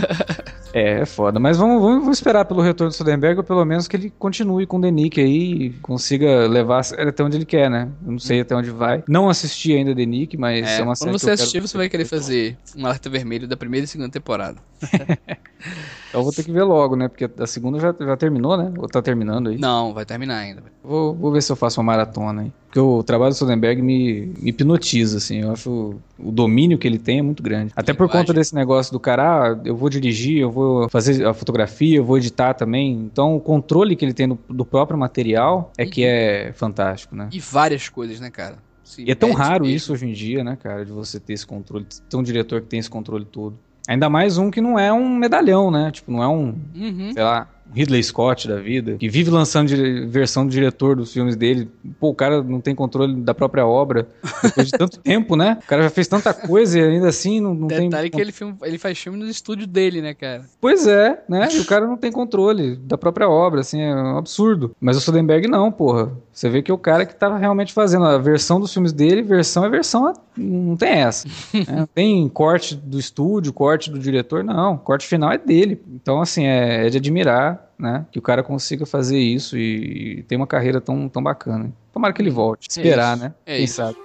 É, é foda. Mas vamos, vamos, vamos, esperar pelo retorno do Soderbergh, ou pelo menos que ele continue com o Denick aí e consiga levar até onde ele quer, né? Eu não sei até onde vai. Não assisti ainda Denick, mas é, é uma série Quando você assistir, você vai querer fazer um alerta vermelho da primeira e segunda temporada. então vou ter que ver logo, né? Porque a segunda já, já terminou, né? Ou tá terminando aí? Não, vai terminar ainda. Vou, vou ver se eu faço uma maratona aí. Porque o trabalho do Soderbergh me, me hipnotiza, assim. Eu acho o domínio que ele tem é muito grande. Até por conta desse negócio do cara, ah, eu vou dirigir, eu vou fazer a fotografia, eu vou editar também. Então, o controle que ele tem do, do próprio material é que é fantástico, né? E várias coisas, né, cara? Se e é tão raro mesmo. isso hoje em dia, né, cara, de você ter esse controle, ter um diretor que tem esse controle todo. Ainda mais um que não é um medalhão, né? Tipo, não é um, uhum. sei lá, Ridley Scott da vida, que vive lançando versão do diretor dos filmes dele. Pô, o cara não tem controle da própria obra depois de tanto tempo, né? O cara já fez tanta coisa e ainda assim não, não Detalhe tem. Detalhe que ele, filme, ele faz filme nos estúdios dele, né, cara? Pois é, né? E o cara não tem controle da própria obra, assim, é um absurdo. Mas o Soderbergh não, porra. Você vê que é o cara que tava realmente fazendo a versão dos filmes dele, versão é versão, não tem essa. né? Não tem corte do estúdio, corte do diretor, não. O corte final é dele. Então, assim, é, é de admirar né? Que o cara consiga fazer isso e, e ter uma carreira tão, tão bacana. Tomara que ele volte. Esperar, é né? É Quem isso. sabe.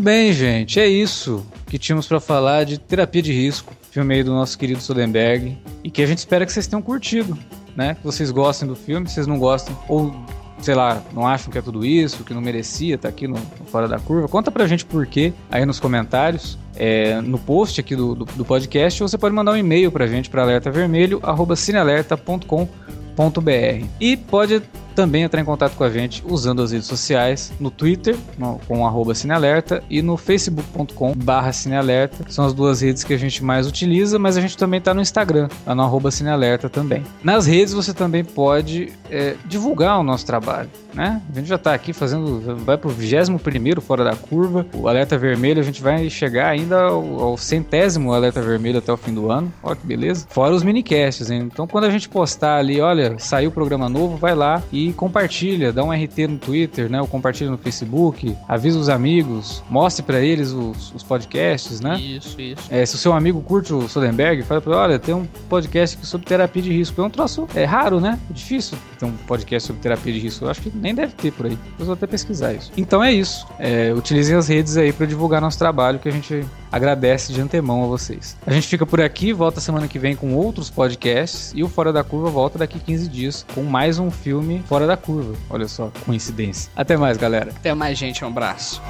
Muito bem, gente. É isso que tínhamos para falar de terapia de risco, filme aí do nosso querido Soderbergh, e que a gente espera que vocês tenham curtido né? Que vocês gostem do filme, vocês não gostam, ou sei lá, não acham que é tudo isso, que não merecia estar tá aqui no, no, Fora da Curva, conta pra gente por quê aí nos comentários, é, no post aqui do, do, do, podcast, ou você pode mandar um e-mail pra gente para alertavermelho.cinealerta.com.br e pode também entrar em contato com a gente usando as redes sociais, no Twitter, no, com arroba Cinealerta, e no facebook.com barra Cinealerta. São as duas redes que a gente mais utiliza, mas a gente também está no Instagram, lá no arroba Cinealerta também. Nas redes você também pode é, divulgar o nosso trabalho, né? A gente já está aqui fazendo, vai pro 21 Fora da Curva, o Alerta Vermelho, a gente vai chegar ainda ao, ao centésimo Alerta Vermelho até o fim do ano, olha que beleza. Fora os minicasts, hein? Então quando a gente postar ali, olha, saiu o programa novo, vai lá e compartilha, dá um RT no Twitter, né? Ou compartilha no Facebook, avisa os amigos, mostre para eles os, os, podcasts, né? Isso, isso. É, se o seu amigo curte o Soderbergh, fala pra ele, olha, tem um podcast sobre terapia de risco. É um troço, é raro, né? É difícil ter um podcast sobre terapia de risco. Eu acho que nem deve ter por aí. Eu vou até pesquisar isso. Então é isso. É, utilizem as redes aí para divulgar nosso trabalho, que a gente agradece de antemão a vocês. A gente fica por aqui, volta semana que vem com outros podcasts e o Fora da Curva volta daqui 15 dias com mais um filme Fora da Curva. Olha só, coincidência. Até mais, galera. Até mais, gente. Um abraço.